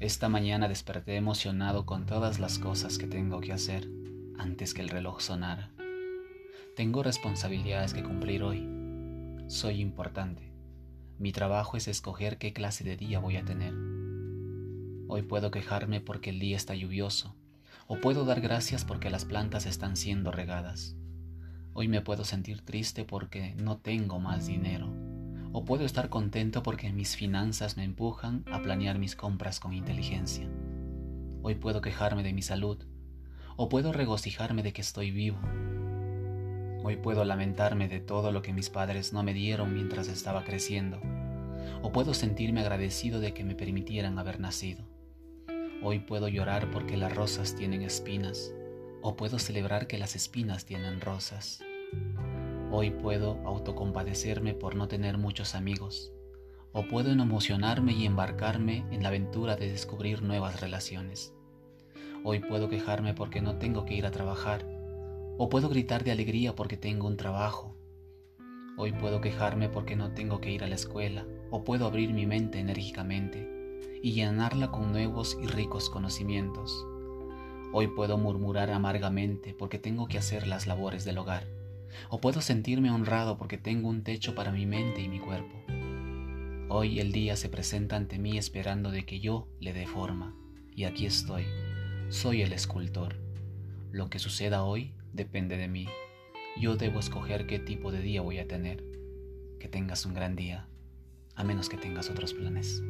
Esta mañana desperté emocionado con todas las cosas que tengo que hacer antes que el reloj sonara. Tengo responsabilidades que cumplir hoy. Soy importante. Mi trabajo es escoger qué clase de día voy a tener. Hoy puedo quejarme porque el día está lluvioso, o puedo dar gracias porque las plantas están siendo regadas. Hoy me puedo sentir triste porque no tengo más dinero, o puedo estar contento porque mis finanzas me empujan a planear mis compras con inteligencia. Hoy puedo quejarme de mi salud, o puedo regocijarme de que estoy vivo. Hoy puedo lamentarme de todo lo que mis padres no me dieron mientras estaba creciendo, o puedo sentirme agradecido de que me permitieran haber nacido. Hoy puedo llorar porque las rosas tienen espinas, o puedo celebrar que las espinas tienen rosas. Hoy puedo autocompadecerme por no tener muchos amigos, o puedo emocionarme y embarcarme en la aventura de descubrir nuevas relaciones. Hoy puedo quejarme porque no tengo que ir a trabajar, o puedo gritar de alegría porque tengo un trabajo. Hoy puedo quejarme porque no tengo que ir a la escuela, o puedo abrir mi mente enérgicamente y llenarla con nuevos y ricos conocimientos. Hoy puedo murmurar amargamente porque tengo que hacer las labores del hogar, o puedo sentirme honrado porque tengo un techo para mi mente y mi cuerpo. Hoy el día se presenta ante mí esperando de que yo le dé forma, y aquí estoy soy el escultor. Lo que suceda hoy depende de mí. Yo debo escoger qué tipo de día voy a tener. Que tengas un gran día, a menos que tengas otros planes.